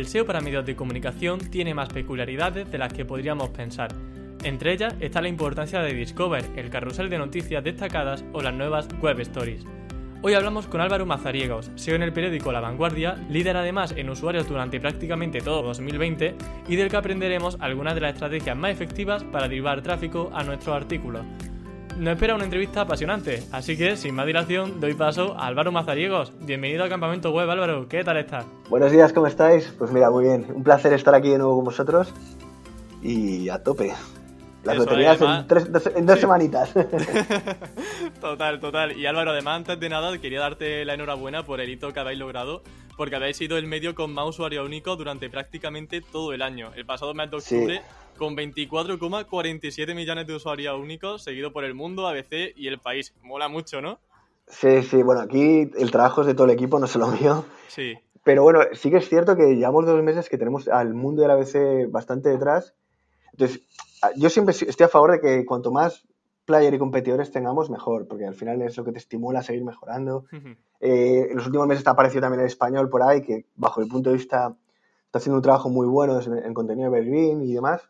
El SEO para medios de comunicación tiene más peculiaridades de las que podríamos pensar. Entre ellas está la importancia de Discover, el carrusel de noticias destacadas o las nuevas Web Stories. Hoy hablamos con Álvaro Mazariegos, SEO en el periódico La Vanguardia, líder además en usuarios durante prácticamente todo 2020 y del que aprenderemos algunas de las estrategias más efectivas para derivar tráfico a nuestros artículos. Nos espera una entrevista apasionante, así que sin más dilación doy paso a Álvaro Mazariegos. Bienvenido al Campamento Web, Álvaro. ¿Qué tal estás? Buenos días, ¿cómo estáis? Pues mira, muy bien. Un placer estar aquí de nuevo con vosotros y a tope. Las loterías en, dos, semanitas. total, total. Y Álvaro, además, antes de nada, quería darte la enhorabuena por el hito que habéis logrado, porque habéis sido el medio con más usuarios únicos durante prácticamente todo el año. El pasado mes de octubre con 24,47 millones de usuarios únicos, seguido por el mundo, ABC y el país. Mola mucho, ¿no? Sí, sí, bueno, aquí el trabajo es de todo el equipo, no se lo mío. Sí. Pero bueno, sí que es cierto que llevamos dos meses que tenemos al mundo del ABC bastante detrás. Entonces, yo siempre estoy a favor de que cuanto más player y competidores tengamos, mejor, porque al final es lo que te estimula a seguir mejorando. Eh, en los últimos meses ha aparecido también el español por ahí, que bajo el punto de vista está haciendo un trabajo muy bueno en, contenido de Berlín y demás.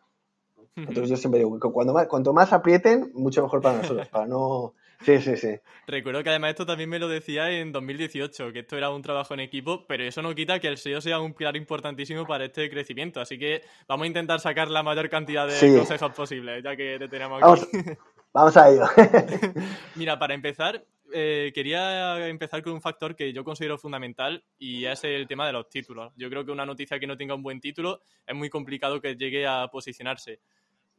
Entonces yo siempre digo que cuando más, cuanto más aprieten, mucho mejor para nosotros, para no... Sí, sí, sí. Recuerdo que además esto también me lo decía en 2018, que esto era un trabajo en equipo, pero eso no quita que el SEO sea un pilar importantísimo para este crecimiento. Así que vamos a intentar sacar la mayor cantidad de consejos posibles, ya que te tenemos aquí. Vamos, a ello. Mira, para empezar, eh, quería empezar con un factor que yo considero fundamental y es el tema de los títulos. Yo creo que una noticia que no tenga un buen título es muy complicado que llegue a posicionarse.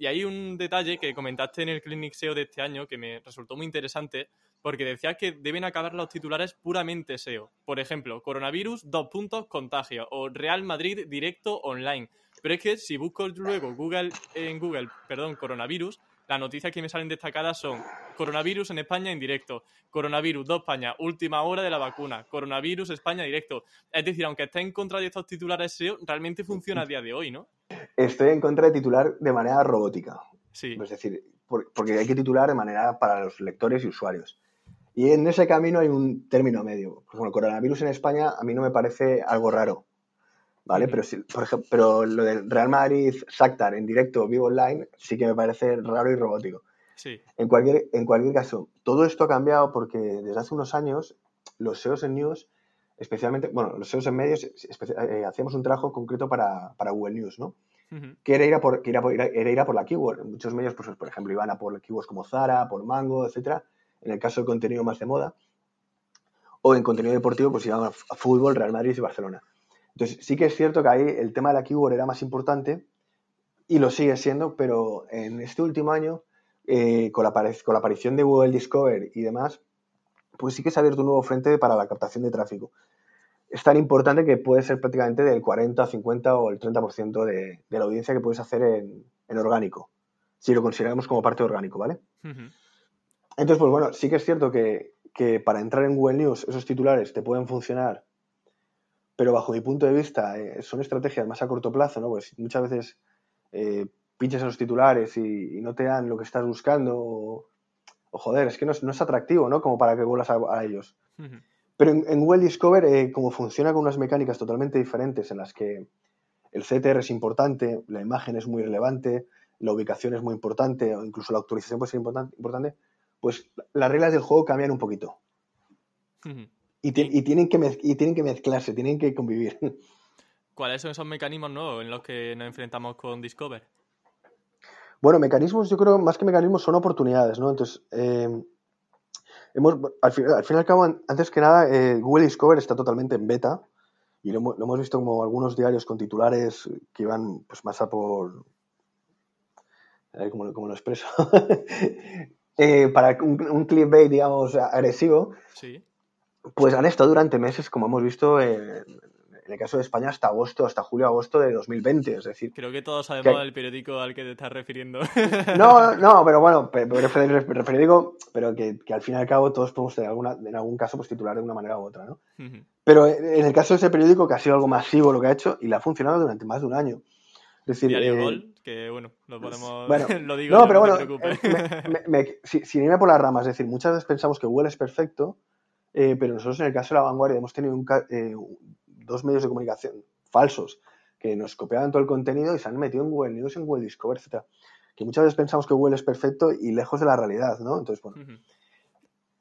Y hay un detalle que comentaste en el Clinic SEO de este año que me resultó muy interesante porque decías que deben acabar los titulares puramente SEO. Por ejemplo, coronavirus, dos puntos, contagio o Real Madrid directo online. Pero es que si busco luego Google en Google, perdón, coronavirus, las noticias que me salen destacadas son coronavirus en España en directo, coronavirus 2 España, última hora de la vacuna, coronavirus España directo. Es decir, aunque esté en contra de estos titulares SEO, realmente funciona a día de hoy, ¿no? Estoy en contra de titular de manera robótica. Sí. Es decir, porque hay que titular de manera para los lectores y usuarios. Y en ese camino hay un término medio. Coronavirus en España a mí no me parece algo raro. ¿Vale? Pero, por ejemplo, pero lo del Real Madrid Shakhtar en directo, vivo online, sí que me parece raro y robótico. Sí. En, cualquier, en cualquier caso, todo esto ha cambiado porque desde hace unos años los SEOs en News, especialmente, bueno, los SEOs en medios, eh, hacíamos un trabajo concreto para, para Google News, ¿no? que era ir, a por, que era, era ir a por la keyword. Muchos medios, pues, por ejemplo, iban a por keywords como Zara, por Mango, etcétera, en el caso de contenido más de moda. O en contenido deportivo, pues iban a fútbol, Real Madrid y Barcelona. Entonces, sí que es cierto que ahí el tema de la keyword era más importante y lo sigue siendo, pero en este último año, eh, con, la, con la aparición de Google Discover y demás, pues sí que se ha abierto un nuevo frente para la captación de tráfico es tan importante que puede ser prácticamente del 40, 50 o el 30% de, de la audiencia que puedes hacer en, orgánico, si lo consideramos como parte orgánico, ¿vale? Entonces, pues bueno, sí que es cierto que, para entrar en Google News esos titulares te pueden funcionar, pero bajo mi punto de vista eh, son estrategias más a corto plazo, ¿no? Pues muchas veces eh, pinches en los titulares y, no te dan lo que estás buscando o, joder, es que no es, atractivo, ¿no? Como para que vuelvas a, ellos. Pero en, Google Discover, eh, como funciona con unas mecánicas totalmente diferentes en las que el CTR es importante, la imagen es muy relevante, la ubicación es muy importante, o incluso la autorización puede ser importante, pues las reglas del juego cambian un poquito. Y, tienen que y tienen que mezclarse, tienen que convivir. ¿Cuáles son esos mecanismos nuevos en los que nos enfrentamos con Discover? Bueno, mecanismos, yo creo, más que mecanismos, son oportunidades, ¿no? Entonces, eh, al, fin, y al cabo, antes que nada, eh, Google Discover está totalmente en beta y lo, hemos visto como algunos diarios con titulares que iban pues, más a por... como, lo expreso. Eh, para un, un clickbait, digamos, agresivo, sí. Pues han estado durante meses, como hemos visto, en, en el caso de España hasta agosto, hasta julio-agosto de 2020, es decir... Creo que todos sabemos del periódico al que te estás refiriendo. No, no, pero bueno, pero, periódico, pero que, al fin y al cabo todos podemos tener alguna, en algún caso pues titular de una manera u otra, ¿no? Pero en el caso de ese periódico que ha sido algo masivo lo que ha hecho y le ha funcionado durante más de un año. Es decir, Diario eh, Gol, que bueno, lo podemos. lo digo, no, pero bueno, eh, sin irme por las ramas, es decir, muchas veces pensamos que Google es perfecto, eh, pero nosotros en el caso de la vanguardia hemos tenido dos medios de comunicación falsos que nos copiaban todo el contenido y se han metido en Google News, en Google Discover, etc. Que muchas veces pensamos que Google es perfecto y lejos de la realidad, ¿no? Entonces, bueno.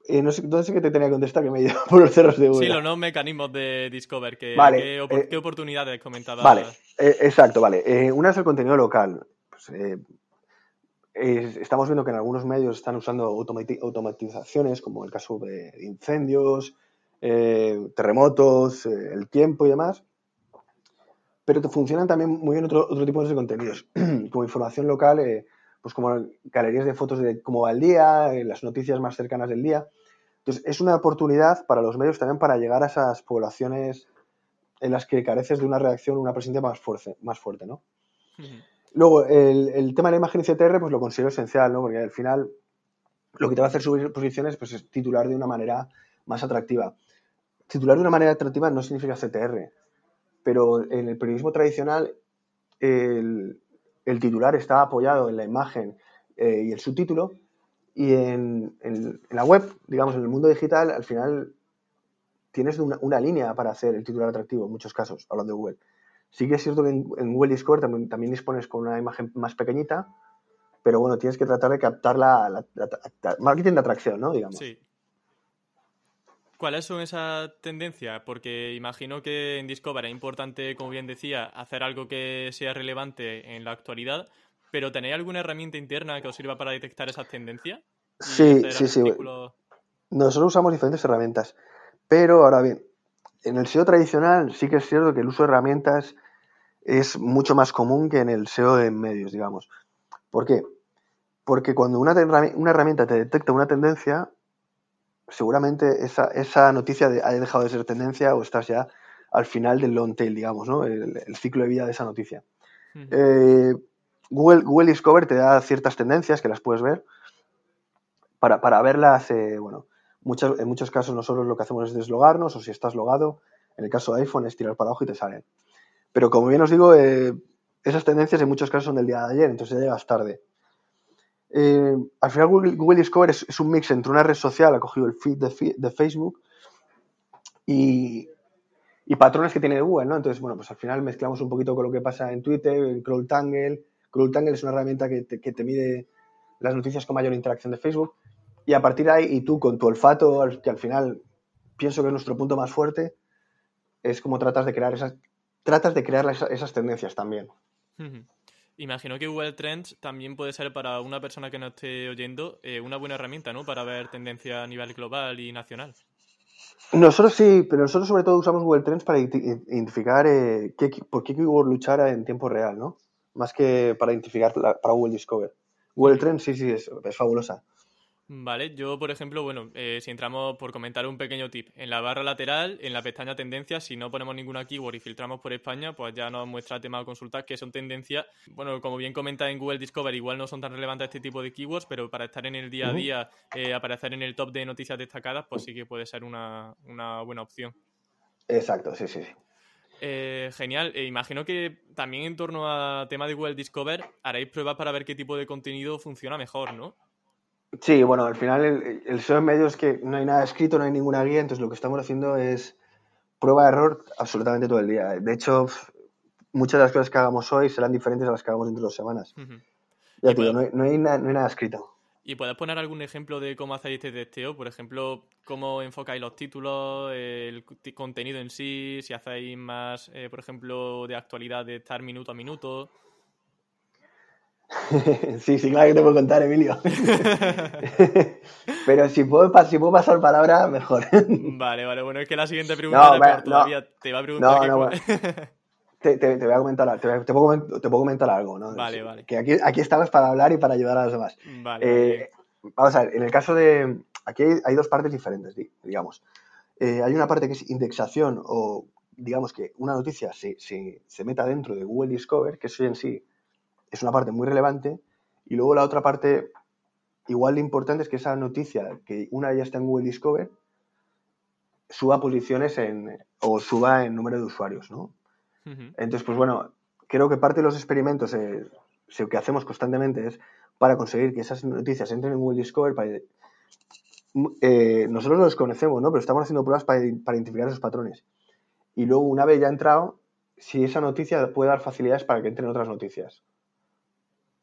Eh, no, sé, no sé qué te tenía que contestar, que me he ido por los cerros de Google. Sí, los nuevos mecanismos de Discover. Que, ¿qué, eh, oportunidades comentabas? Vale, eh, exacto, vale. una es el contenido local. Pues, estamos viendo que en algunos medios están usando automatizaciones, como el caso de incendios, terremotos, el tiempo y demás. Pero te funcionan también muy bien otro, otro tipo de contenidos, como información local pues como galerías de fotos de cómo va el día, las noticias más cercanas del día. Entonces, es una oportunidad para los medios también para llegar a esas poblaciones en las que careces de una reacción, una presencia más fuerte, más fuerte ¿no? Luego, el, tema de la imagen CTR, pues lo considero esencial, ¿no? Porque al final lo que te va a hacer subir posiciones pues, es titular de una manera más atractiva. Titular de una manera atractiva no significa CTR, pero en el periodismo tradicional el, titular está apoyado en la imagen eh, y el subtítulo, y en, la web, digamos, en el mundo digital, al final tienes una, línea para hacer el titular atractivo, en muchos casos, hablando de Google. Sí que es cierto que en, Google Discover también, dispones con una imagen más pequeñita, pero bueno, tienes que tratar de captar la, marketing de atracción, ¿no? Digamos. Sí. ¿Cuáles son esas tendencias? Porque imagino que en Discover es importante, como bien decía, hacer algo que sea relevante en la actualidad, pero ¿tenéis alguna herramienta interna que os sirva para detectar esas tendencias? Sí, sí, sí. Nosotros usamos diferentes herramientas, pero ahora bien, en el SEO tradicional sí que es cierto que el uso de herramientas es mucho más común que en el SEO en medios, digamos. ¿Por qué? Porque cuando una, una herramienta te detecta una tendencia, seguramente esa, esa noticia ha dejado de ser tendencia o estás ya al final del long tail, digamos, ¿no? El, ciclo de vida de esa noticia. Eh, Google, Google, Discover te da ciertas tendencias que las puedes ver. Para, para verlas, eh, bueno, en muchos casos nosotros lo que hacemos es deslogarnos o si estás logado, en el caso de iPhone es tirar para abajo y te salen. Pero como bien os digo, eh, esas tendencias en muchos casos son del día de ayer, entonces ya llegas tarde. Eh, al final Google, Discover es, un mix entre una red social, ha cogido el feed de, Facebook y, patrones que tiene Google, ¿no? Entonces, bueno, pues al final mezclamos un poquito con lo que pasa en Twitter, en CrawlTangle. CrawlTangle es una herramienta que te, mide las noticias con mayor interacción de Facebook. Y a partir de ahí, y tú con tu olfato, que al final pienso que es nuestro punto más fuerte, es como tratas de crear esas, tratas de crear esas, tendencias también. Imagino que Google Trends también puede ser para una persona que no esté oyendo eh, una buena herramienta, ¿no? Para ver tendencia a nivel global y nacional. Nosotros sí, pero nosotros sobre todo usamos Google Trends para identificar eh, por qué Google luchara en tiempo real, ¿no? Más que para identificar para Google Discover. Google Trends sí, sí, es fabulosa. Vale, yo por ejemplo, bueno, eh, si entramos por comentar un pequeño tip, en la barra lateral, en la pestaña tendencias, si no ponemos ninguna keyword y filtramos por España, pues ya nos muestra tema a consultar que son tendencias, bueno, como bien comenta en Google Discover, igual no son tan relevantes este tipo de keywords, pero para estar en el día a día, eh, aparecer en el top de noticias destacadas, pues sí que puede ser una, buena opción. Exacto, sí, sí, sí. Eh, genial. imagino que también en torno a tema de Google Discover haréis pruebas para ver qué tipo de contenido funciona mejor, ¿no? Sí, bueno, al final el, el SEO en medio es que no hay nada escrito, no hay ninguna guía, entonces lo que estamos haciendo es prueba de error absolutamente todo el día. De hecho, muchas de las cosas que hagamos hoy serán diferentes a las que hagamos dentro de dos semanas. Ya te digo, no hay, nada, escrito. ¿Y puedes poner algún ejemplo de cómo hacéis este testeo? Por ejemplo, cómo enfocáis los títulos, el contenido en sí, si hacéis más, eh, por ejemplo, de actualidad de estar minuto a minuto. sí, sí, claro que te puedo contar, Emilio. Pero si puedo, si puedo pasar palabra, mejor. vale, vale, bueno, es que la siguiente pregunta no, todavía te va a preguntar. No, no, te, te, voy a comentar, te, te, puedo, te, puedo, comentar algo, ¿no? Vale, vale. Que aquí, aquí estamos para hablar y para ayudar a los demás. Vale, eh, Vamos a ver, en el caso de. Aquí hay, dos partes diferentes, digamos. Eh, hay una parte que es indexación o digamos que una noticia se, se, meta dentro de Google Discover, que eso en sí es una parte muy relevante, y luego la otra parte igual de importante es que esa noticia, que una ya está en Google Discover, suba posiciones en, o suba en número de usuarios, ¿no? Entonces, pues bueno, creo que parte de los experimentos eh, que hacemos constantemente es para conseguir que esas noticias entren en Google Discover, para, eh, nosotros los conocemos, ¿no? Pero estamos haciendo pruebas para, identificar esos patrones. Y luego, una vez ya entrado, si esa noticia puede dar facilidades para que entren otras noticias.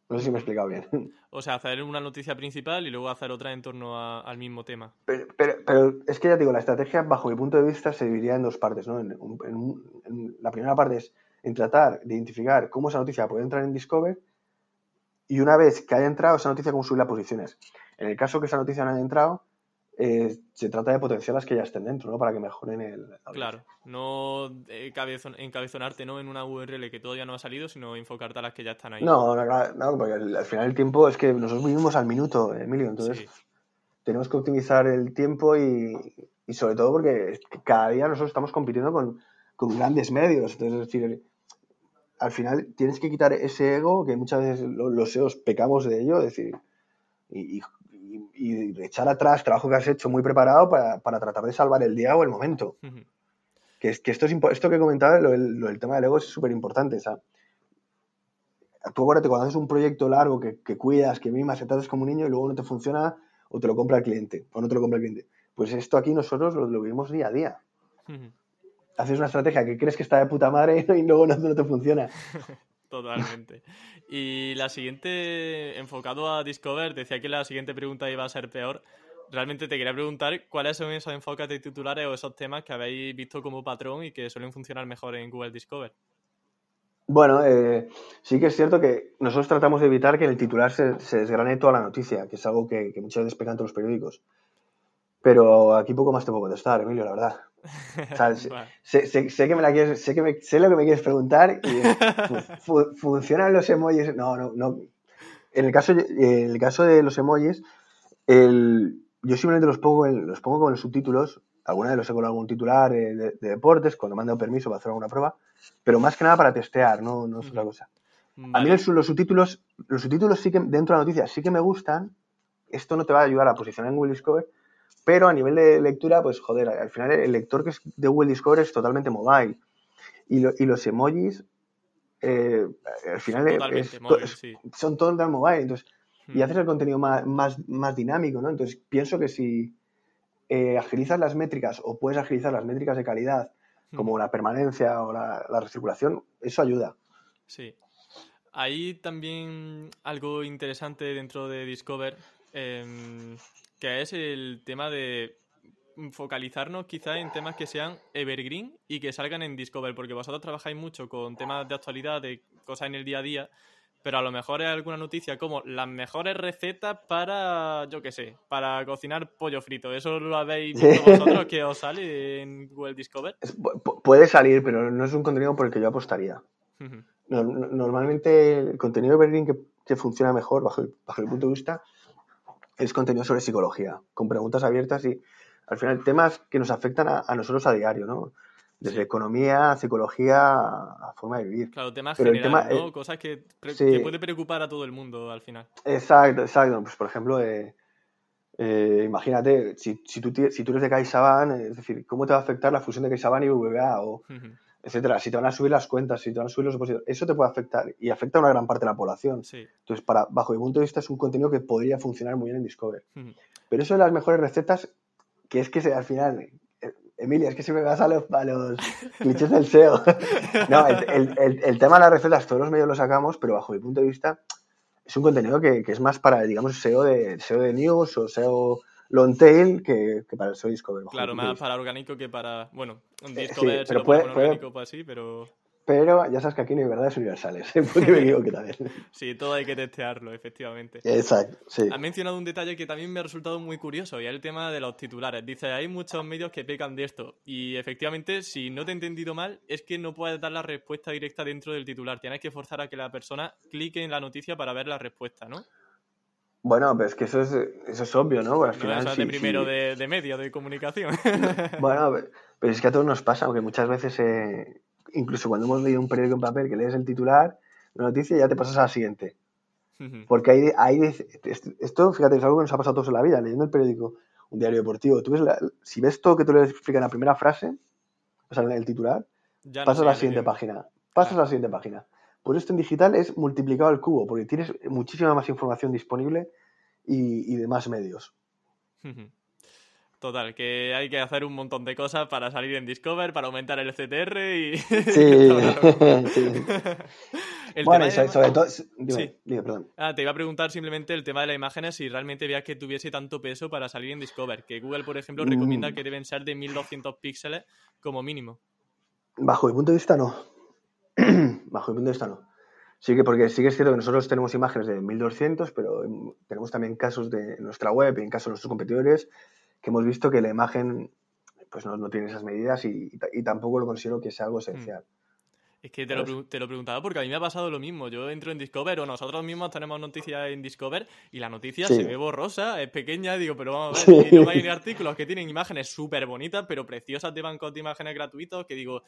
No sé si me he explicado bien. O sea, hacer una noticia principal y luego hacer otra en torno al mismo tema. Pero, pero, es que ya digo, la estrategia, bajo mi punto de vista, se dividiría en dos partes. ¿no? la primera parte es en tratar de identificar cómo esa noticia puede entrar en Discover y una vez que haya entrado esa noticia, cómo subir las posiciones. En el caso que esa noticia no haya entrado, eh, se trata de potenciar las que ya estén dentro, ¿no? Para que mejoren el... Claro, no encabezonarte ¿no? en una URL que todavía no ha salido, sino enfocarte a las que ya están ahí. No, no, porque al, final el tiempo es que nosotros vivimos al minuto, Emilio, entonces tenemos que optimizar el tiempo y, sobre todo porque cada día nosotros estamos compitiendo con, grandes medios, entonces es decir, al final tienes que quitar ese ego que muchas veces los, SEOs pecamos de ello, es decir, y, y, echar atrás trabajo que has hecho muy preparado para, tratar de salvar el día o el momento. que, que, esto, es, esto que comentaba, lo, el, tema del ego es súper importante. O tú acuérdate, cuando haces un proyecto largo que, cuidas, que mimas, que tratas como un niño y luego no te funciona o te lo compra el cliente o no te lo compra el cliente. Pues esto aquí nosotros lo, vivimos día a día. Haces una estrategia que crees que está de puta madre y luego no, no te funciona. Totalmente. Y la siguiente, enfocado a Discover, decía que la siguiente pregunta iba a ser peor. Realmente te quería preguntar cuáles son esos enfoques de titulares o esos temas que habéis visto como patrón y que suelen funcionar mejor en Google Discover. Bueno, eh, sí que es cierto que nosotros tratamos de evitar que el titular se, desgrane toda la noticia, que es algo que, muchas veces pegan todos los periódicos. Pero aquí poco más te puedo contestar, Emilio, la verdad. sé, que me la quieres, sé, que sé lo que me quieres preguntar y funcionan los emojis. No, no, no. En el caso, en el caso de los emojis, el, yo simplemente los pongo, los pongo con los subtítulos. Alguna vez los he con algún titular de, deportes, cuando mando permiso para hacer alguna prueba, pero más que nada para testear, no, no es otra cosa. A mí los subtítulos, los subtítulos sí que dentro de la noticia sí que me gustan. Esto no te va a ayudar a posicionar en Google Discover, pero a nivel de lectura, pues joder, al final el lector que es de Google Discover es totalmente mobile. Y, y los emojis, eh, al final son todos de mobile. Entonces, Y hmm. haces el contenido más, más, dinámico, ¿no? Entonces, pienso que si eh, agilizas las métricas o puedes agilizar las métricas de calidad, como hmm. la permanencia o la, la recirculación, eso ayuda. Sí. Hay también algo interesante dentro de Discover. Em, que es el tema de focalizarnos quizás en temas que sean evergreen y que salgan en Discover, porque vosotros trabajáis mucho con temas de actualidad, de cosas en el día a día, pero a lo mejor es alguna noticia como las mejores recetas para, yo qué sé, para cocinar pollo frito. ¿Eso lo habéis visto vosotros que os sale en Google Discover? puede salir, pero no es un contenido por el que yo apostaría. normalmente el contenido evergreen que, que funciona mejor bajo bajo el punto de vista es contenido sobre psicología, con preguntas abiertas y al final temas que nos afectan a, nosotros a diario, ¿no? Desde economía, psicología, a forma de vivir. Claro, temas generales, ¿no? Cosas que, puede preocupar a todo el mundo al final. Exacto, exacto. Pues por ejemplo, eh, eh, imagínate, si, si, tú, si tú eres de CaixaBank, es decir, ¿cómo te va a afectar la fusión de CaixaBank y BBVA? O, etcétera. Si te van a subir las cuentas, si te van a subir los depósitos, eso te puede afectar y afecta a una gran parte de la población. Entonces, para, bajo mi punto de vista, es un contenido que podría funcionar muy bien en Discover. Pero eso de las mejores recetas, que es que se, al final, eh, Emilia, es que si me vas a los, clichés del SEO. no, el, tema de las recetas, todos los medios lo sacamos, pero bajo mi punto de vista, es un contenido que, es más para, digamos, SEO de, SEO de news o SEO long tail que, para el SEO Discover. Claro, más para orgánico que para. Bueno, un eh, Discover sí, pero puede, orgánico para así, pero. Pero ya sabes que aquí no hay verdades universales, ¿eh? porque me que también. Sí, todo hay que testearlo, efectivamente. Exacto, sí. Has mencionado un detalle que también me ha resultado muy curioso, y es el tema de los titulares. Dice, hay muchos medios que pecan de esto, y efectivamente, si no te he entendido mal, es que no puedes dar la respuesta directa dentro del titular. Tienes que forzar a que la persona clique en la noticia para ver la respuesta, ¿no? Bueno, pero es que eso es, eso es obvio, ¿no? Al final, no, de primero De, de, medio, de comunicación. bueno, pero es que a todos nos pasa, aunque muchas veces, eh, incluso cuando hemos leído un periódico en papel, que lees el titular, la noticia y ya te pasas a la siguiente. Porque hay, hay, esto, fíjate, es algo que nos ha pasado a todos en la vida, leyendo el periódico, un diario deportivo. Tú ves si ves todo que tú le explicas en la primera frase, o sea, en el titular, pasas a la siguiente página. Pasas a la siguiente página. Por esto en digital es multiplicado al cubo, porque tienes muchísima más información disponible y, y de más medios. Total, que hay que hacer un montón de cosas para salir en Discover, para aumentar el CTR y... Sí, bueno, sobre, todo... Dime, perdón. Ah, te iba a preguntar simplemente el tema de las imágenes si realmente veas que tuviese tanto peso para salir en Discover, que Google, por ejemplo, recomienda mm. que deben ser de 1200 píxeles como mínimo. Bajo mi punto de vista, no. Bajo mi punto de no. Sí que, porque sí que es cierto que nosotros tenemos imágenes de 1200, pero tenemos también casos de nuestra web y en casos de nuestros competidores que hemos visto que la imagen pues no, tiene esas medidas y, tampoco lo considero que sea algo esencial. Es que te lo, te lo, preguntaba porque a mí me ha pasado lo mismo. Yo entro en Discover o nosotros mismos tenemos noticias en Discover y la noticia se ve borrosa, es pequeña, digo, pero vamos a ver, no hay artículos que tienen imágenes súper bonitas, pero preciosas de bancos de imágenes gratuitos, que digo,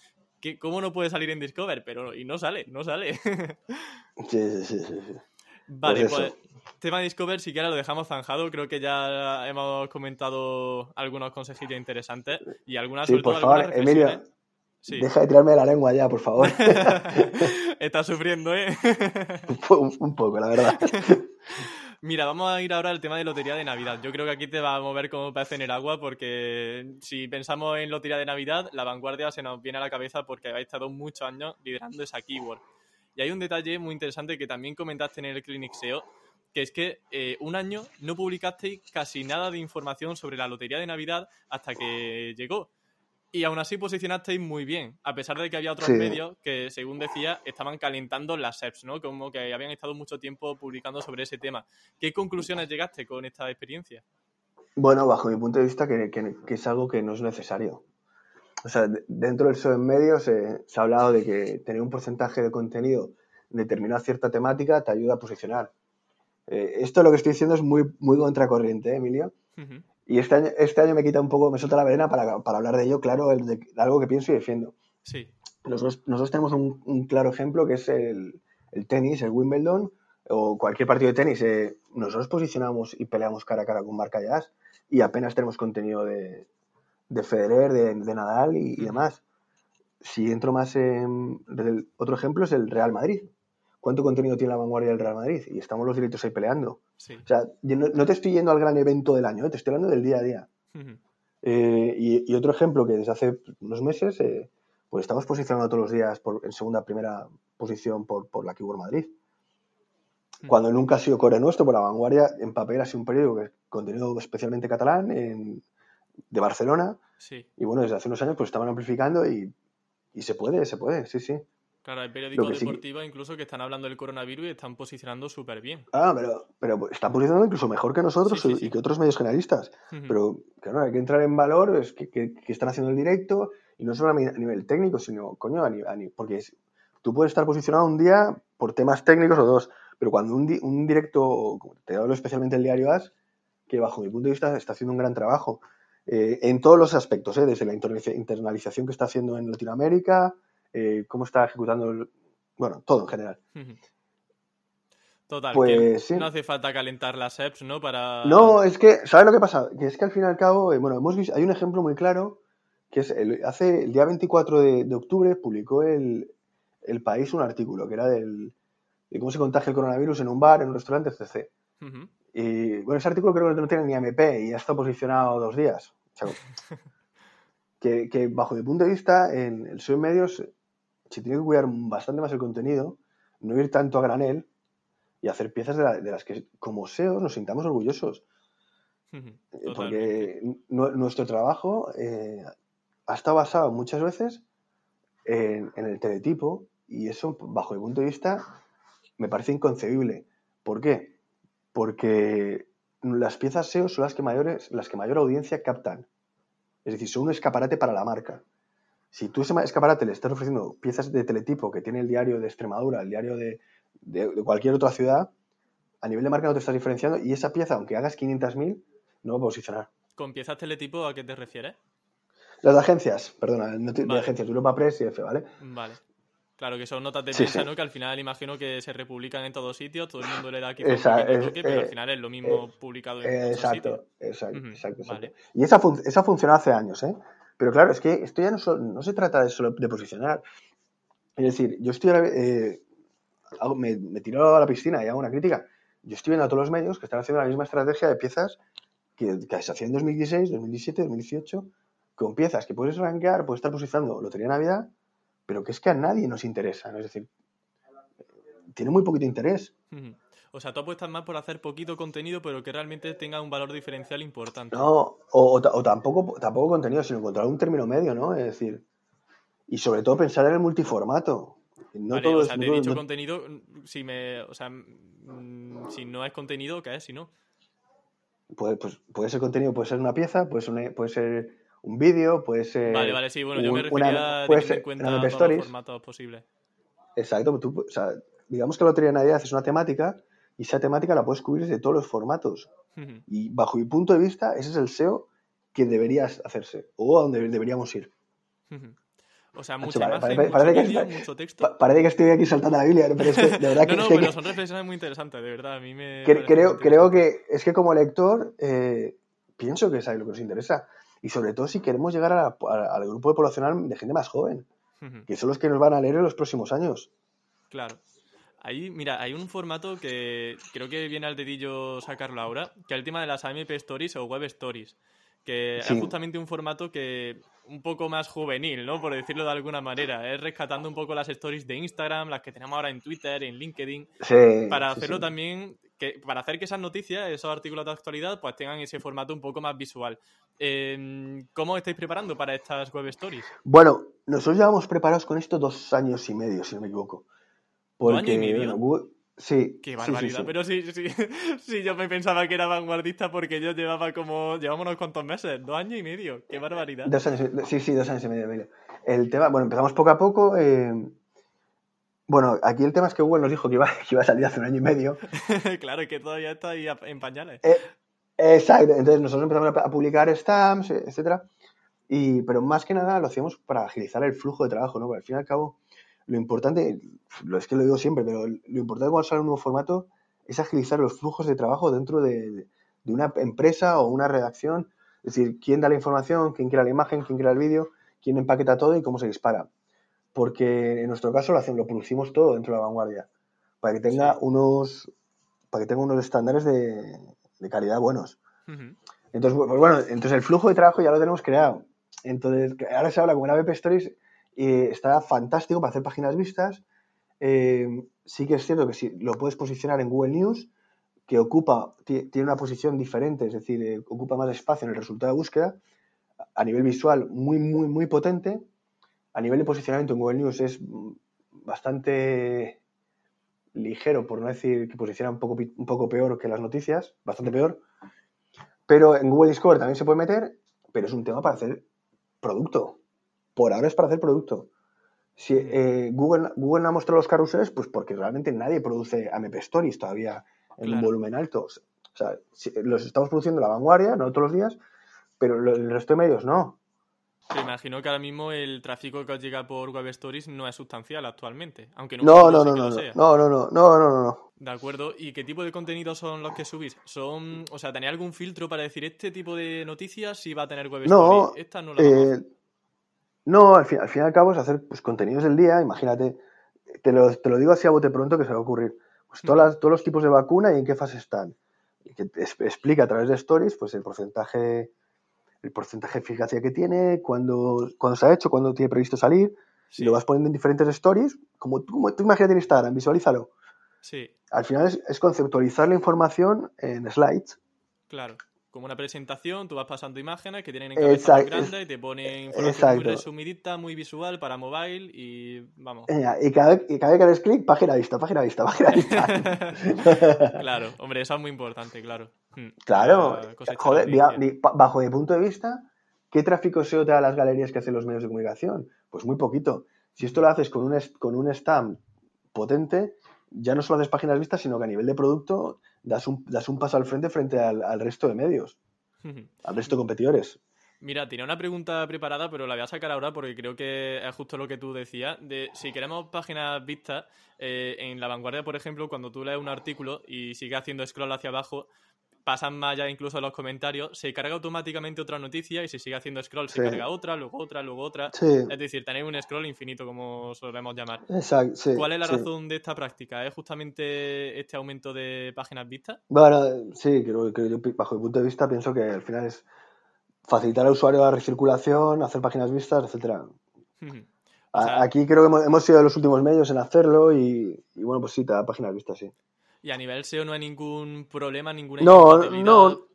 ¿cómo no puede salir en Discover? Pero, y no sale, no sale. sí, sí, sí. Vale, pues, pues tema Discover, si quieres lo dejamos zanjado. Creo que ya hemos comentado algunos consejillos interesantes y algunas sí, por favor, Emilio, deja de tirarme la lengua ya, por favor. Estás sufriendo, ¿eh? un, poco, la verdad. Mira, vamos a ir ahora al tema de lotería de Navidad. Yo creo que aquí te va a mover como pez en el agua porque si pensamos en lotería de Navidad, la vanguardia se nos viene a la cabeza porque ha estado muchos años liderando esa keyword. Y hay un detalle muy interesante que también comentaste en el Clinic SEO, que es que eh, un año no publicasteis casi nada de información sobre la lotería de Navidad hasta que llegó. Y aún así posicionasteis muy bien, a pesar de que había otros medios que, según decía, estaban calentando las SEPs, ¿no? Como que habían estado mucho tiempo publicando sobre ese tema. ¿Qué conclusiones llegaste con esta experiencia? Bueno, bajo mi punto de vista, que, que es algo que no es necesario o sea, dentro del SEO en medios se ha hablado de que tener un porcentaje de contenido determinado cierta temática te ayuda a posicionar. Eh, esto lo que estoy diciendo es muy, muy contracorriente, ¿eh, Emilio. Y este año, este año me quita un poco, me suelta la verena para, hablar de ello, claro, de, algo que pienso y defiendo. Sí. Nosotros, nosotros tenemos un, claro ejemplo que es el, tenis, el Wimbledon o cualquier partido de tenis. Eh, nosotros posicionamos y peleamos cara a cara con marca jazz y apenas tenemos contenido de, de Federer, de, Nadal y, demás. Si entro más en. otro ejemplo es el Real Madrid. ¿Cuánto contenido tiene la vanguardia del Real Madrid? Y estamos los directos ahí peleando. O sea, no, te estoy yendo al gran evento del año, ¿eh? te estoy hablando del día a día. Eh, y, otro ejemplo que desde hace unos meses, eh, pues estamos posicionando todos los días por, en segunda, primera posición por, por la Keyword Madrid. Cuando nunca ha sido core nuestro, por la vanguardia, en papel ha sido un periódico que contenido especialmente catalán, en, de Barcelona. Sí. Y bueno, desde hace unos años pues estaban amplificando y, se puede, se puede, sí, sí. Claro, hay periódicos deportivos incluso que están hablando del coronavirus y están posicionando súper bien. Ah, pero, pero están posicionando incluso mejor que nosotros y que otros medios generalistas. Pero claro, hay que entrar en valor, es que, están haciendo el directo y no solo a nivel técnico, sino, coño, a nivel, porque tú puedes estar posicionado un día por temas técnicos o dos, pero cuando un, un directo, te hablo especialmente el diario AS, que bajo mi punto de vista está haciendo un gran trabajo eh, en todos los aspectos, ¿eh? desde la internalización que está haciendo en Latinoamérica, eh, cómo está ejecutando, bueno, todo en general. Total, pues, no hace falta calentar las apps, ¿no? Para... No, es que, ¿sabes lo que pasa? Que es que al fin y al cabo, bueno, hemos visto, hay un ejemplo muy claro, que es, el, hace el día 24 de, octubre publicó el, el, País un artículo que era del, de cómo se contagia el coronavirus en un bar, en un restaurante, etc. Y bueno, ese artículo creo que no tiene ni MP y ya está posicionado dos días que, bajo mi punto de vista, en el SEO medios se tiene que cuidar bastante más el contenido, no ir tanto a granel y hacer piezas de, las que como SEO nos sintamos orgullosos. Porque nuestro trabajo eh, ha estado basado muchas veces en, el teletipo y eso, bajo mi punto de vista, me parece inconcebible. ¿Por qué? Porque las piezas SEO son las que, mayores, las que mayor audiencia captan. Es decir, son un escaparate para la marca. Si tú ese escaparate le estás ofreciendo piezas de teletipo que tiene el diario de Extremadura, el diario de, cualquier otra ciudad, a nivel de marca no te estás diferenciando y esa pieza, aunque hagas 500.000, no va a posicionar. ¿Con piezas teletipo a qué te refieres? Las de agencias, perdona, no de agencias, Europa Press y F, ¿vale? Vale. Claro, que son notas de prensa, ¿no? Que al final imagino que se republican en todos sitios, todo el mundo le da aquí un toque, pero al eh, final es lo mismo eh, publicado en eh, exacto, Exacto, exacto, exacto. Y esa, esa funcionó hace años, ¿eh? Pero claro, es que esto ya no, no se trata de solo de posicionar. Es decir, yo estoy eh, me, me tiro a la piscina y hago una crítica. Yo estoy viendo a todos los medios que están haciendo la misma estrategia de piezas que, que se hacía en 2016, 2017, 2018, con piezas que puedes rankear, puedes estar posicionando Lotería Navidad pero que es que a nadie nos interesa, ¿no? Es decir, tiene muy poquito interés. O sea, tú apuestas más por hacer poquito contenido, pero que realmente tenga un valor diferencial importante. No, o, tampoco, tampoco contenido, sino encontrar un término medio, ¿no? Es decir, y sobre todo pensar en el multiformato. No todo o sea, te he dicho contenido, si me, o sea, mm, si no es contenido, ¿qué es? Si no. Puede, pues, puede ser contenido, puede ser una pieza, puede ser, puede ser un vídeo, puede ser. Vale, vale, sí, bueno, yo me refería a tener en cuenta todos los formatos posibles. Exacto, tú, o sea, digamos que la Lotería de Navidad es una temática y esa temática la puedes cubrir de todos los formatos. Y bajo mi punto de vista, ese es el SEO que deberías hacerse o a donde deberíamos ir. O sea, mucha imagen, parece, mucho, que mucho texto. parece que estoy aquí saltando la Biblia, pero es que de verdad que... no, no, pero son reflexiones muy interesantes, de verdad. A mí me... Creo, creo que es que como lector eh, pienso que es lo que nos interesa y sobre todo si queremos llegar al grupo de poblacional de gente más joven, que son los que nos van a leer en los próximos años. Claro. Ahí, mira, hay un formato que creo que viene al dedillo sacarlo ahora, que es el tema de las AMP Stories o Web Stories, que es justamente un formato que un poco más juvenil, ¿no? Por decirlo de alguna manera. Es rescatando un poco las stories de Instagram, las que tenemos ahora en Twitter, en LinkedIn, para hacerlo también que para hacer que esas noticias, esos artículos de actualidad, pues tengan ese formato un poco más visual. Em, ¿Cómo estáis preparando para estas web stories? Bueno, nosotros llevamos preparados con esto dos años y medio, si no me equivoco. ¿Dos años y medio? sí. Qué barbaridad. Pero sí, sí, sí, yo me pensaba que era vanguardista porque yo llevaba como, llevamos unos cuantos meses, dos años y medio. Qué barbaridad. Dos años, sí, sí, dos años y medio. El tema, bueno, empezamos poco a poco. Eh, bueno, aquí el tema es que Google nos dijo que iba, que iba a salir hace un año y medio. claro, y que todavía está ahí en pañales. Eh, exacto, entonces nosotros empezamos a publicar stamps, etcétera. Y, pero más que nada lo hacíamos para agilizar el flujo de trabajo, ¿no? Porque al fin y al cabo, lo importante, lo es que lo digo siempre, pero lo importante cuando sale un nuevo formato es agilizar los flujos de trabajo dentro de, de una empresa o una redacción. Es decir, quién da la información, quién crea la imagen, quién crea el vídeo, quién empaqueta todo y cómo se dispara porque en nuestro caso lo, hacemos, lo producimos todo dentro de la vanguardia, para que tenga unos para que tenga unos estándares de, calidad buenos. Entonces, pues bueno, entonces el flujo de trabajo ya lo tenemos creado. Entonces, ahora se habla con una Web Stories y está fantástico para hacer páginas vistas. Eh, sí que es cierto que si lo puedes posicionar en Google News, que ocupa, tiene una posición diferente, es decir, eh, ocupa más espacio en el resultado de búsqueda, a nivel visual muy, muy, muy potente, a nivel de posicionamiento en Google News es bastante ligero, por no decir que posiciona un poco, un poco peor que las noticias, bastante peor. Pero en Google Discover también se puede meter, pero es un tema para hacer producto. Por ahora es para hacer producto. Si eh, Google, Google no ha mostrado los carruseles, pues porque realmente nadie produce AMP Stories todavía en un volumen alto. O sea, los estamos produciendo la vanguardia, no todos los días, pero el resto de medios no. Me imagino que ahora mismo el tráfico que os llega por Web Stories no es sustancial actualmente, aunque no, no, no, no, no, no, no, no, no, no, no, De acuerdo. ¿Y qué tipo de contenidos son los que subís? Son, o sea, ¿tenéis algún filtro para decir este tipo de noticias si va a tener Web Stories? Esta no la eh, No, al fin, al fin y al cabo es hacer pues, contenidos del día, imagínate, te lo, te lo digo así a bote pronto que se va a ocurrir. Pues todas todos los tipos de vacuna y en qué fase están. Y que te explica a través de stories pues el porcentaje el porcentaje de eficacia que tiene, cuándo, cuando se ha hecho, cuándo tiene previsto salir. si Lo vas poniendo en diferentes stories, como, como tú imagínate en Instagram, visualízalo. Sí. Al final es, es, conceptualizar la información en slides. Claro como una presentación, tú vas pasando imágenes que tienen en cabeza más grande y te ponen información muy resumidita, muy visual para mobile y vamos. Y cada, vez, y cada vez que des clic, página vista, página vista, página vista. claro, hombre, eso es muy importante, claro. Hmm. Claro, joder, bajo mi punto de vista, ¿qué tráfico SEO te da las galerías que hacen los medios de comunicación? Pues muy poquito. Si esto lo haces con un, con un stamp potente, ya no solo haces páginas vistas, sino que a nivel de producto das un, das un paso al frente frente al, resto de medios, al resto de competidores. Mira, tiene una pregunta preparada, pero la voy a sacar ahora porque creo que es justo lo que tú decías. De si queremos páginas vistas, eh, en la vanguardia, por ejemplo, cuando tú lees un artículo y sigues haciendo scroll hacia abajo, pasan más allá incluso a los comentarios, se carga automáticamente otra noticia y si sigue haciendo scroll se carga otra, luego otra, luego otra. Es decir, tenéis un scroll infinito, como solemos llamar. Exacto, ¿Cuál es la razón de esta práctica? ¿Es justamente este aumento de páginas vistas? Bueno, sí, creo que yo, bajo mi punto de vista, pienso que al final es facilitar al usuario la recirculación, hacer páginas vistas, etcétera. Aquí creo que hemos, sido los últimos medios en hacerlo y, y bueno, pues sí, te da páginas vistas, sí. Y a nivel SEO no hay ningún problema, ninguna no, no, no,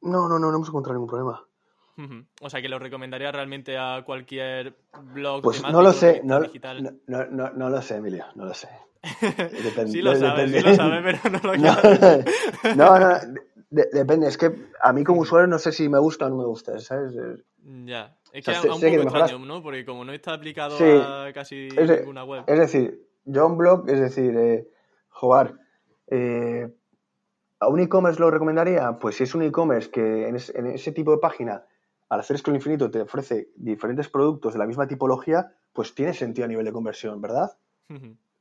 no, no, no hemos encontrado ningún problema. O sea que lo recomendaría realmente a cualquier blog. Pues no lo sé, no, no, no, no, lo sé, Emilio, no lo sé. Depende, sí lo sabe, sí lo sabe, pero no lo quiero. no, no, depende, es que a mí como usuario no sé si me gusta o no me gusta, ¿sabes? Ya, es que es un poco extraño, ¿no? Porque como no está aplicado a casi ninguna web. Es decir, yo un blog, es decir, eh, jugar eh, ¿A un e-commerce lo recomendaría? Pues si es un e-commerce que en, ese tipo de página, al hacer scroll infinito, te ofrece diferentes productos de la misma tipología, pues tiene sentido a nivel de conversión, ¿verdad?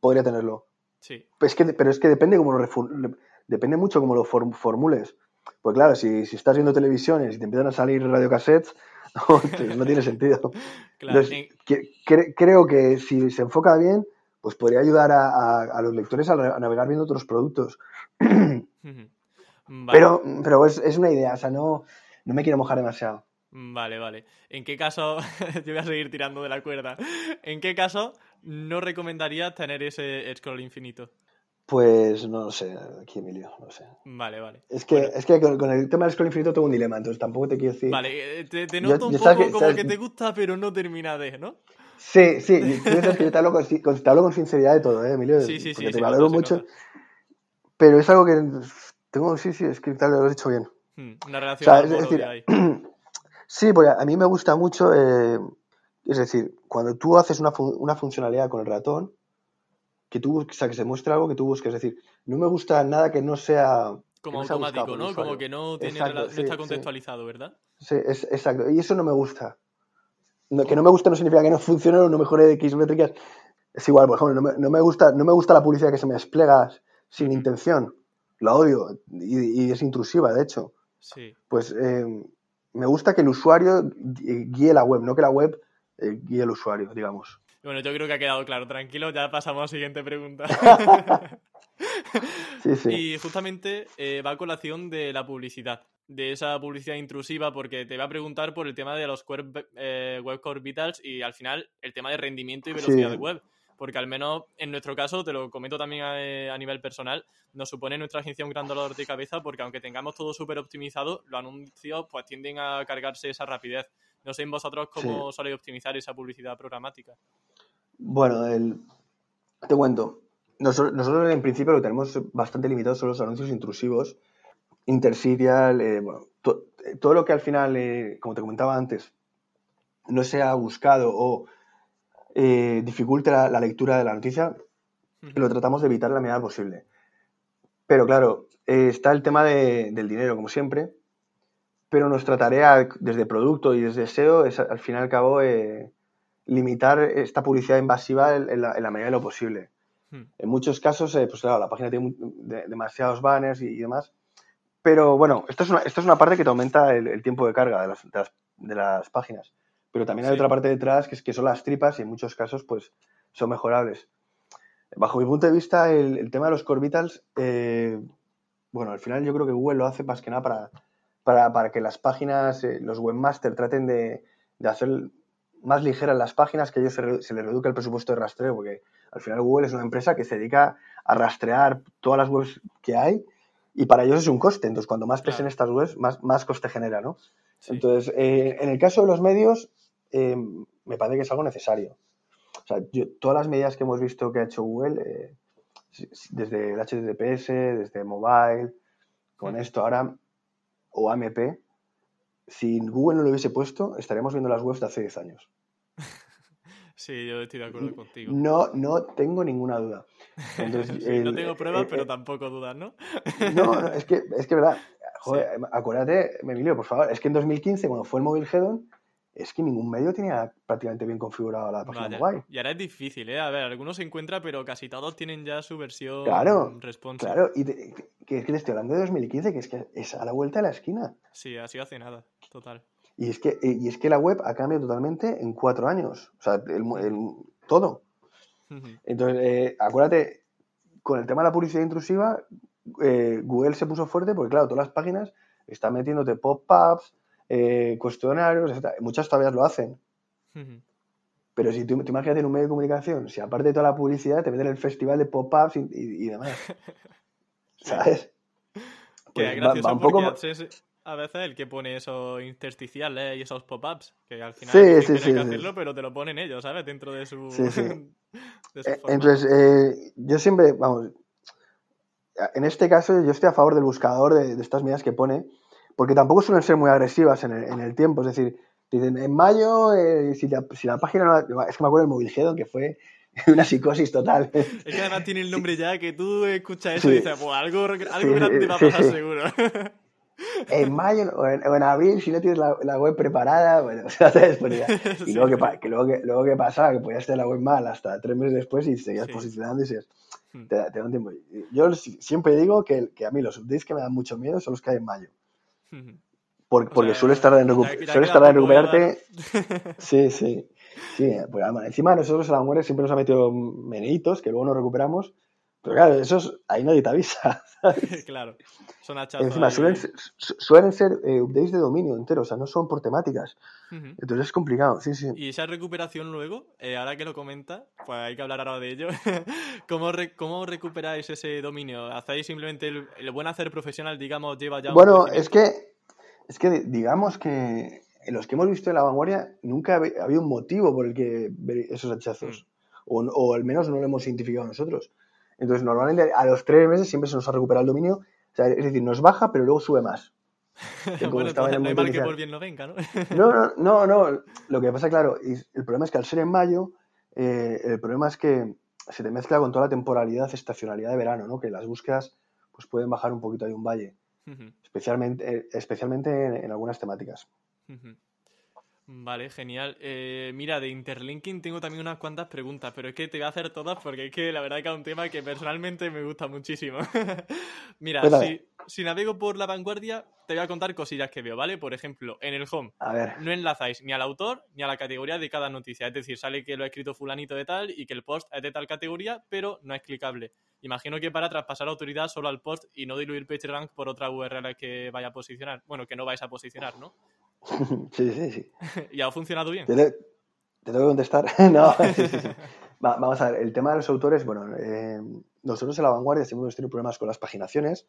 Podría tenerlo. Sí. Pues que, pero es que depende cómo lo depende mucho cómo lo formules. Pues claro, si, estás viendo televisiones y te empiezan a salir radiocassettes, no, no tiene sentido. creo que si se enfoca bien, pues podría ayudar a, los lectores a, navegar viendo otros productos. Pero, pero es, una idea, o sea, no, no me quiero mojar demasiado. Vale, vale. ¿En qué caso, yo voy a seguir tirando de la cuerda, ¿en qué caso no recomendarías tener ese scroll infinito? Pues no lo sé, aquí Emilio, no sé. Vale, vale. Es que, es que con, el tema del scroll infinito tengo un dilema, entonces tampoco te quiero decir. Vale, eh, te, noto un poco como que te gusta, pero no termina de, ¿no? Sí, sí, tú que yo te hablo, con, sinceridad de todo, ¿eh, Emilio? Sí, sí, porque te valoro mucho. Pero es algo que tengo, sí, sí, es que tal, lo has dicho bien. Hmm, una relación o sea, es decir, Sí, porque a mí me gusta mucho, eh, es decir, cuando tú haces una, una, funcionalidad con el ratón, que tú o sea, que se muestre algo que tú busques. Es decir, no me gusta nada que no sea... Como automático, ¿no? Como que no, tiene no está contextualizado, ¿verdad? Sí, es, exacto. Y eso no me gusta que no me gusta no significa que no funcione o no mejore de X métricas. Es igual, por ejemplo, no me, gusta, no me gusta la publicidad que se me despliega sin intención. La odio y, es intrusiva, de hecho. Sí. Pues eh, me gusta que el usuario guíe la web, no que la web eh, guíe el usuario, digamos. Bueno, yo creo que ha quedado claro. Tranquilo, ya pasamos a la siguiente pregunta. sí, sí. Y justamente eh, va a colación de la publicidad de esa publicidad intrusiva porque te va a preguntar por el tema de los web, eh, web core vitals y al final el tema de rendimiento y velocidad de web. Porque al menos en nuestro caso, te lo comento también a, nivel personal, nos supone nuestra agencia un gran dolor de cabeza porque aunque tengamos todo súper optimizado, los anuncios pues tienden a cargarse esa rapidez. No sé en vosotros cómo soléis optimizar esa publicidad programática. Bueno, el... te cuento. Nosotros, nosotros en principio lo tenemos bastante limitado son los anuncios intrusivos interstitial, eh, bueno, eh, todo lo que al final, eh, como te comentaba antes, no sea buscado o dificulte la, lectura de la noticia, lo tratamos de evitar la medida posible. Pero claro, está el tema del dinero, como siempre, pero nuestra tarea desde producto y desde SEO es al fin y al cabo limitar esta publicidad invasiva en, la, medida de lo posible. En muchos casos, pues claro, la página tiene demasiados banners y demás, pero bueno, esto es una, es una parte que te aumenta el, tiempo de carga de las, de las, páginas. Pero también hay otra parte detrás que, es, que son las tripas y en muchos casos pues son mejorables. Bajo mi punto de vista, el, tema de los core vitals, eh, bueno, al final yo creo que Google lo hace más que nada para, para, que las páginas, eh, los webmasters traten de, de, hacer más ligeras las páginas, que a ellos se, se les reduzca el presupuesto de rastreo, porque al final Google es una empresa que se dedica a rastrear todas las webs que hay y para ellos es un coste. Entonces, cuando más pesen estas webs, más, más coste genera, ¿no? Entonces, eh, en el caso de los medios, eh, me parece que es algo necesario. O sea, todas las medidas que hemos visto que ha hecho Google, eh, desde el HTTPS, desde mobile, con esto ahora, o AMP, si Google no lo hubiese puesto, estaríamos viendo las webs de hace 10 años. Sí, yo estoy de acuerdo contigo. No, no tengo ninguna duda. no tengo pruebas, pero tampoco dudas, ¿no? no, es que, es que verdad. Joder, acuérdate, Emilio, por favor, es que en 2015, cuando fue el móvil Hedon, es que ningún medio tenía prácticamente bien configurada la página mobile. Y ahora es difícil, ¿eh? A ver, algunos se encuentra, pero casi todos tienen ya su versión claro, Claro, y que, te estoy hablando de 2015, que es que es a la vuelta de la esquina. Sí, ha sido hace nada, total. Y es que, y es que la web ha cambiado totalmente en cuatro años. O sea, el, todo. Entonces, eh, acuérdate, con el tema de la publicidad intrusiva, eh, Google se puso fuerte porque, claro, todas las páginas están metiéndote pop-ups, eh, cuestionarios, etc. Muchas todavía lo hacen. Pero si tú te imaginas en un medio de comunicación, si aparte de toda la publicidad te meten el festival de pop-ups y, demás. ¿Sabes? Pues va, un poco... a veces el que pone esos intersticiales y esos pop-ups, que al final sí, sí, sí, que hacerlo, pero te lo ponen ellos, ¿sabes? Dentro de su. Eh, entonces, eh, yo siempre, vamos, en este caso yo estoy a favor del buscador de, estas medidas que pone, porque tampoco suelen ser muy agresivas en el, tiempo. Es decir, dicen, en mayo, eh, si, la, si, la, página no... Es que me acuerdo del Movilgedo, que fue una psicosis total. Es que además tiene el nombre ya, que tú escuchas eso y dices, pues algo, algo grande va a pasar seguro. En mayo o en, abril, si no tienes la, web preparada, bueno, o sea, te Y luego, que, luego, que, luego que pasaba, que podías tener la web mal hasta tres meses después y seguías posicionando y dices, Hmm. Te, da un tiempo. Yo siempre digo que, que, a mí los updates que me dan mucho miedo son los que hay en mayo. Hmm. porque suele estar en, suele estar en recuperarte. sí, sí. Sí, pues, encima nosotros en la muerte siempre nos ha metido meneitos que luego nos recuperamos pero claro, esos ahí nadie te avisa. claro, son hachazos. Encima, suelen, suelen, ser eh, updates de dominio entero, o sea, no son por temáticas. Entonces es complicado, sí, sí. Y esa recuperación luego, eh, ahora que lo comenta, pues hay que hablar ahora de ello. ¿Cómo, ¿Cómo, recuperáis ese dominio? ¿Hacéis simplemente el, buen hacer profesional, digamos, lleva ya Bueno, es que, es que digamos que en los que hemos visto en la vanguardia nunca ha habido un motivo por el que ver esos hachazos. Mm. O, o al menos no lo hemos identificado nosotros. Entonces, normalmente a los tres meses siempre se nos ha recuperado el dominio. O sea, es decir, nos baja, pero luego sube más. bueno, no hay mal que por bien no venga, ¿no? no, no, no, Lo que pasa, claro, el problema es que al ser en mayo, eh, el problema es que se te mezcla con toda la temporalidad, estacionalidad de verano, ¿no? Que las búsquedas pues pueden bajar un poquito ahí un valle. Especialmente, eh, especialmente en, algunas temáticas. Vale, genial. Eh, mira, de interlinking tengo también unas cuantas preguntas, pero es que te voy a hacer todas porque es que la verdad que es un tema que personalmente me gusta muchísimo. mira, si, navego por la vanguardia, te voy a contar cosillas que veo, ¿vale? Por ejemplo, en el home no enlazáis ni al autor ni a la categoría de cada noticia. Es decir, sale que lo ha escrito fulanito de tal y que el post es de tal categoría, pero no es clicable. Imagino que para traspasar autoridad solo al post y no diluir PageRank por otra URL que vaya a posicionar. Bueno, que no vais a posicionar, ¿no? Sí, sí, sí. ¿Y ha funcionado bien? ¿Te, tengo que contestar? no, vamos a ver, el tema de los autores, bueno, eh, nosotros en la vanguardia siempre hemos tenido problemas con las paginaciones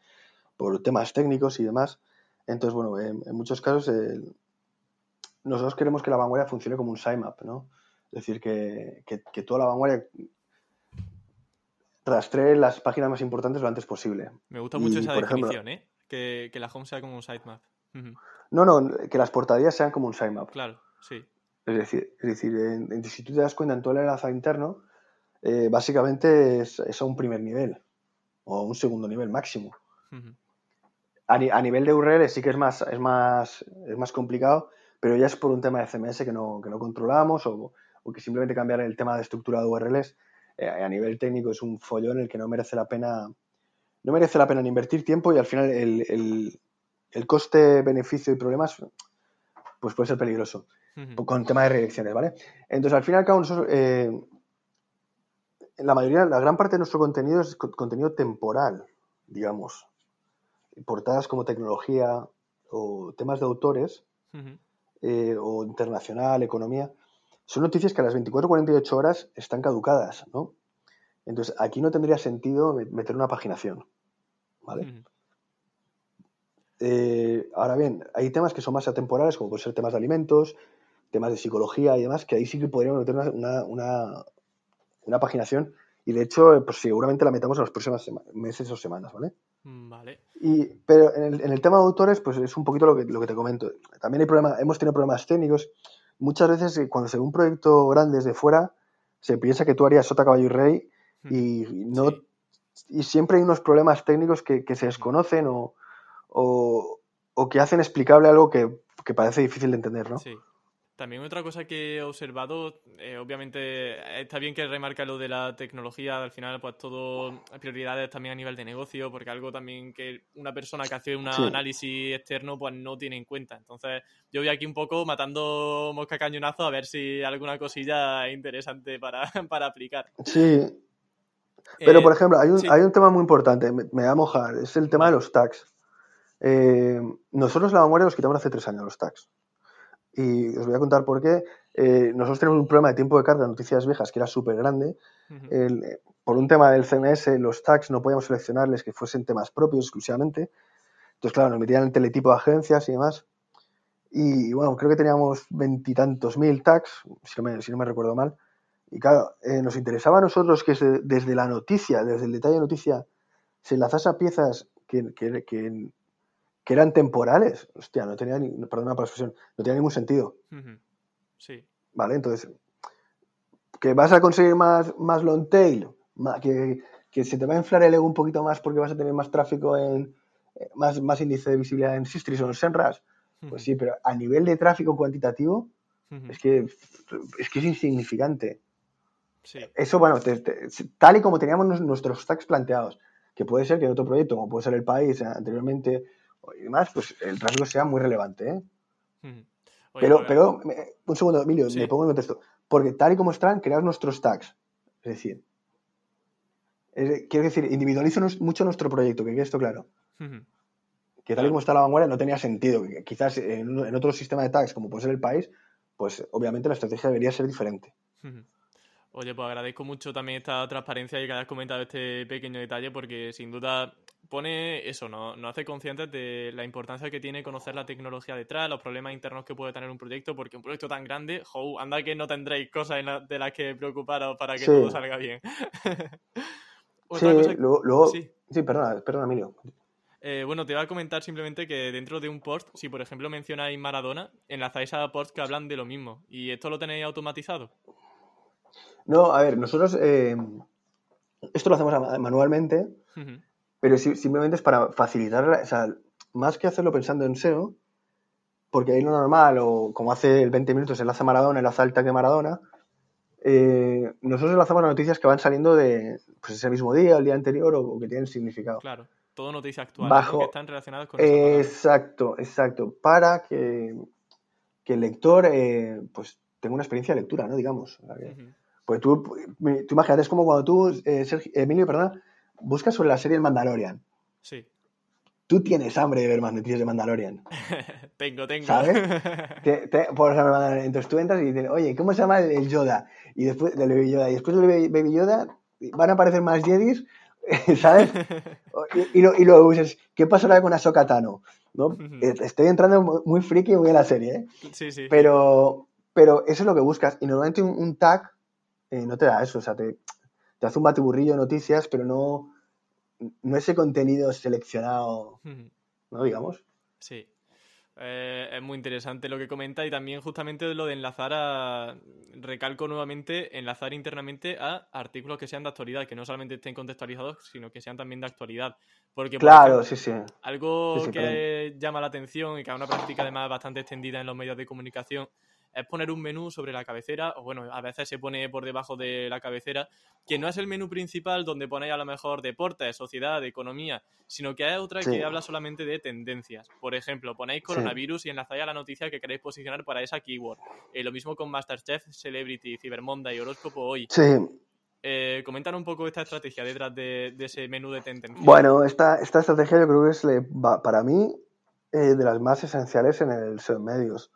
por temas técnicos y demás. Entonces, bueno, en muchos casos nosotros queremos que la vanguardia funcione como un sitemap, ¿no? Es decir, que, que, toda la vanguardia rastree las páginas más importantes lo antes posible. Me gusta mucho esa definición, ¿eh? Que, que, la home sea como un sitemap. No, no, que las portadillas sean como un sitemap. Claro, sí. Es decir, es decir si tú te das cuenta en todo el enlace interno, eh, básicamente es, a un primer nivel o un segundo nivel máximo. a, nivel de URL sí que es más, es más, es más complicado, pero ya es por un tema de CMS que no, que no controlamos o, que simplemente cambiar el tema de estructura de URLs a nivel técnico es un follón en el que no merece la pena no merece la pena ni invertir tiempo y al final el, el coste, beneficio y problemas, pues puede ser peligroso. Con tema de redirecciones, ¿vale? Entonces, al fin y al cabo, nosotros, eh, la mayoría, la gran parte de nuestro contenido es contenido temporal, digamos. Portadas como tecnología o temas de autores eh, o internacional, economía, son noticias que a las 24-48 horas están caducadas, ¿no? Entonces, aquí no tendría sentido meter una paginación, ¿vale? Eh, ahora bien, hay temas que son más atemporales, como pueden ser temas de alimentos, temas de psicología y demás, que ahí sí que podríamos meter una, una, una, paginación y de hecho, pues seguramente la metamos en los próximos meses o semanas, ¿vale? Mm, vale. Y, pero en el, en el, tema de autores, pues es un poquito lo que, lo que te comento. También hay problemas, hemos tenido problemas técnicos. Muchas veces eh, cuando se ve un proyecto grande desde fuera, se piensa que tú harías sota, caballo y rey y no y siempre hay unos problemas técnicos que, se desconocen o, o, que hacen explicable algo que, que, parece difícil de entender, ¿no? Sí. También otra cosa que he observado, eh, obviamente está bien que remarca lo de la tecnología, al final pues todo prioridades también a nivel de negocio, porque algo también que una persona que hace un análisis externo pues no tiene en cuenta. Entonces yo voy aquí un poco matando mosca cañonazo a ver si alguna cosilla interesante para, para aplicar. Sí, pero, por eh, ejemplo, hay un, hay un tema muy importante, me, voy a mojar, es el tema de los tags. Eh, nosotros la vanguardia los quitamos hace tres años los tags. Y os voy a contar por qué. Eh, nosotros tenemos un problema de tiempo de carga de noticias viejas que era súper grande. por un tema del CMS, los tags no podíamos seleccionarles que fuesen temas propios exclusivamente. Entonces, claro, nos metían el teletipo de agencias y demás. Y bueno, creo que teníamos veintitantos mil tags, si no, si no me recuerdo mal. Y claro, eh, nos interesaba a nosotros que desde la noticia, desde el detalle de noticia, se enlazase a piezas que, que, eran temporales. Hostia, no tenía ni, perdona por la expresión, no tenía ningún sentido. Sí. Vale, entonces, que vas a conseguir más, más long tail, que, se te va a inflar el ego un poquito más porque vas a tener más tráfico en, eh, más, más índice de visibilidad en Sistris o en Senras. Pues sí, pero a nivel de tráfico cuantitativo, es que es que es insignificante. Eso, bueno, tal y como teníamos nuestros stacks planteados, que puede ser que en otro proyecto, como puede ser el país eh, anteriormente y demás, pues el tráfico sea muy relevante. ¿eh? pero, pero, un segundo, Emilio, me pongo en contexto. Porque tal y como están creados nuestros stacks. Es decir, quiero decir, individualizo mucho nuestro proyecto, que quede esto claro. Que tal y como está la vanguardia no tenía sentido. Quizás en, en, otro sistema de tags, como puede ser el país, pues obviamente la estrategia debería ser diferente. Oye, pues agradezco mucho también esta transparencia y que hayas comentado este pequeño detalle porque sin duda pone eso, ¿no? nos hace conscientes de la importancia que tiene conocer la tecnología detrás, los problemas internos que puede tener un proyecto, porque un proyecto tan grande, jo, anda que no tendréis cosas de las que preocuparos para que todo salga bien. sí, luego, sí. perdona, perdona, Emilio. Eh, bueno, te iba a comentar simplemente que dentro de un post, si por ejemplo mencionáis Maradona, enlazáis a posts que hablan de lo mismo. ¿Y esto lo tenéis automatizado? No, a ver, nosotros eh, esto lo hacemos manualmente, pero simplemente es para facilitar, o sea, más que hacerlo pensando en SEO, porque ahí lo normal, o como hace el 20 minutos enlaza Maradona, enlaza el tag de Maradona, eh, nosotros enlazamos las noticias que van saliendo de pues, ese mismo día, el día anterior, o, que tienen significado. Claro, todo noticias actuales que están relacionadas con Exacto, exacto, para que, que el lector eh, pues tenga una experiencia de lectura, ¿no? Digamos. Pues tú, tú imagínate, es como cuando tú, eh, Emilio, perdón, buscas sobre la serie El Mandalorian. Sí. Tú tienes hambre de ver más noticias de Mandalorian. tengo, tengo. ¿Sabes? por ejemplo, entonces tú entras y dices, oye, ¿cómo se llama el, Yoda? Y después del Baby Yoda. Y después del Baby Yoda van a aparecer más Jedis, ¿sabes? y, y, y, luego dices, ¿qué pasará con Ahsoka Tano? ¿No? Estoy entrando muy friki muy en la serie, ¿eh? Sí, sí. Pero, pero eso es lo que buscas. Y normalmente un tag eh, no te da eso, o sea, te, hace un batiburrillo de noticias, pero no, no ese contenido seleccionado, ¿no? Digamos. Sí. Eh, es muy interesante lo que comenta y también justamente lo de enlazar a, recalco nuevamente, enlazar internamente a artículos que sean de actualidad, que no solamente estén contextualizados, sino que sean también de actualidad. Porque, claro, sí, sí. Algo que llama la atención y que es una práctica además bastante extendida en los medios de comunicación es poner un menú sobre la cabecera, o bueno, a veces se pone por debajo de la cabecera, que no es el menú principal donde ponéis a lo mejor deportes, sociedad, economía, sino que hay otra que habla solamente de tendencias. Por ejemplo, ponéis coronavirus y enlazáis a la noticia que queréis posicionar para esa keyword. Eh, lo mismo con Masterchef, Celebrity, Cybermonda y Horóscopo hoy. Sí. Eh, comentan un poco esta estrategia detrás de, ese menú de tendencias. Bueno, esta, esta estrategia yo creo que es, para mí, eh, de las más esenciales en el SEO medios.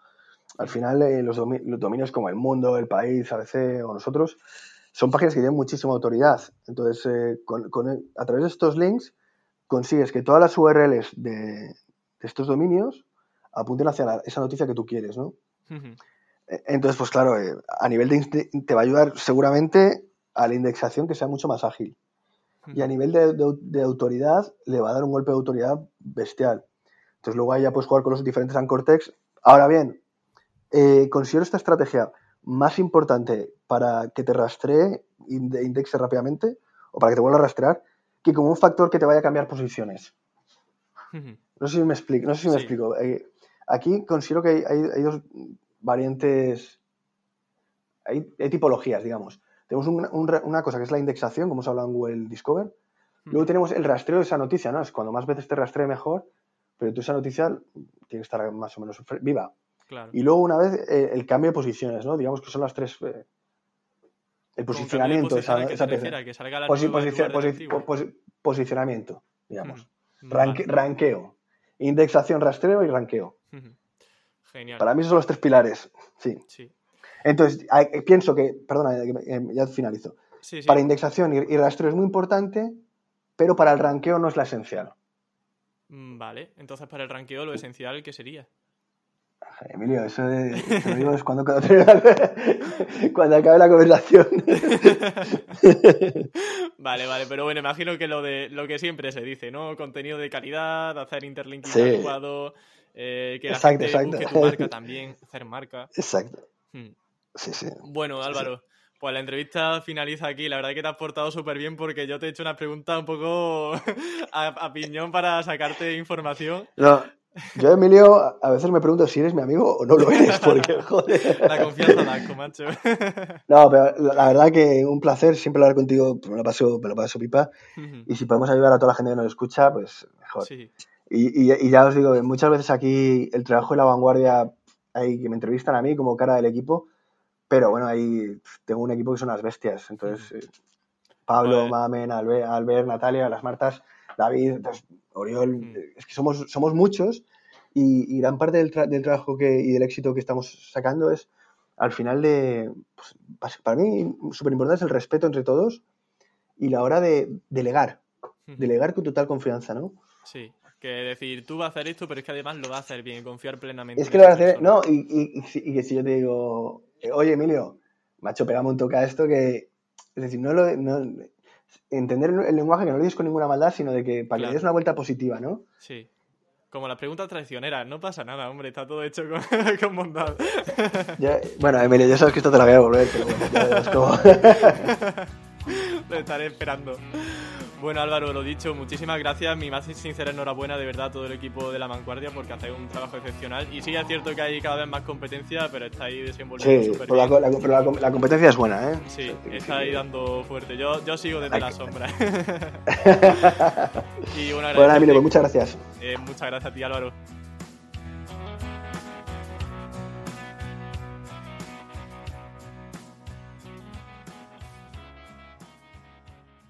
Al final, eh, los, dominios como el mundo, el país, ABC o nosotros, son páginas que tienen muchísima autoridad. Entonces, eh, a través de estos links, consigues que todas las URLs de, estos dominios apunten hacia esa noticia que tú quieres, ¿no? E, entonces, pues claro, eh, a nivel de te va a ayudar seguramente a la indexación que sea mucho más ágil. Y a nivel de, de, autoridad, le va a dar un golpe de autoridad bestial. Entonces, luego ahí ya puedes jugar con los diferentes anchor text. Ahora bien, eh, considero esta estrategia más importante para que te rastree, indexe rápidamente, o para que te vuelva a rastrear, que como un factor que te vaya a cambiar posiciones. No sé si me explico. No sé si me explico. Eh, aquí considero que hay, dos variantes, hay, tipologías, digamos. Tenemos una cosa que es la indexación, como hemos hablado en Google Discover. Luego tenemos el rastreo de esa noticia, ¿no? Es cuando más veces te rastree mejor, pero tú esa noticia tiene que estar más o menos viva. Y luego una vez eh, el cambio de posiciones, ¿no? Digamos que son las tres... Eh, el posicionamiento. Esa, posicionamiento, digamos. Ranqueo. Indexación, rastreo y ranqueo. Genial. Para mí esos son los tres pilares. Sí. Entonces, pienso que, perdona, ya finalizo. Para indexación y rastreo es muy importante, pero para el ranqueo no es la esencial. Mm, vale, entonces para el ranqueo lo esencial, ¿qué sería? Emilio, eso de, te lo digo es cuando, cuando, acabe la conversación. vale, vale, pero bueno, imagino que lo de lo que siempre se dice, ¿no? Contenido de calidad, hacer interlinking adecuado, eh, que la gente busque tu marca también, hacer marca. Exacto. Hmm. Sí, sí. Bueno, Álvaro. Pues la entrevista finaliza aquí. La verdad es que te has portado súper bien porque yo te he hecho una pregunta un poco a, piñón para sacarte información. No, yo, Emilio, a veces me pregunto si eres mi amigo o no lo eres, porque, joder. La confianza la macho. No, pero la verdad que un placer siempre hablar contigo. Me lo paso, me lo paso pipa. Y si podemos ayudar a toda la gente que nos escucha, pues mejor. Sí. Y, y, ya os digo, muchas veces aquí el trabajo de la vanguardia, hay que me entrevistan a mí como cara del equipo pero bueno, ahí tengo un equipo que son las bestias. Entonces, eh, Pablo, Mamen, Albert, Natalia, las Martas, David, Oriol, es que somos, somos muchos y, gran parte del, del trabajo que, y del éxito que estamos sacando es al final de, pues, para mí, súper importante es el respeto entre todos y la hora de delegar, delegar con total confianza, ¿no? Sí, que decir, tú vas a hacer esto, pero es que además lo vas a hacer bien, confiar plenamente. Es que lo vas a hacer, no, y, y, que si yo te digo, eh, oye Emilio, macho, pegamos un toque a esto que, es decir, no lo, entender el lenguaje que no lo dices con ninguna maldad, sino de que para que le des una vuelta positiva, ¿no? Sí. Como la pregunta traicionera, no pasa nada, hombre, está todo hecho con, con bondad. bueno, Emilio, ya sabes que esto te lo voy a volver, pero bueno, ya es como... lo estaré esperando. Bueno, Álvaro, lo dicho, muchísimas gracias. Mi más sincera enhorabuena de verdad a todo el equipo de la vanguardia porque hacéis un trabajo excepcional. Y sí, es cierto que hay cada vez más competencia, pero estáis desenvolviendo sí, bien. La, pero la, competencia es buena, ¿eh? Sí, está ahí dando fuerte. Yo, yo sigo desde la sombra. y bueno, bueno Emilio, pues muchas gracias. Eh, muchas gracias a ti, Álvaro.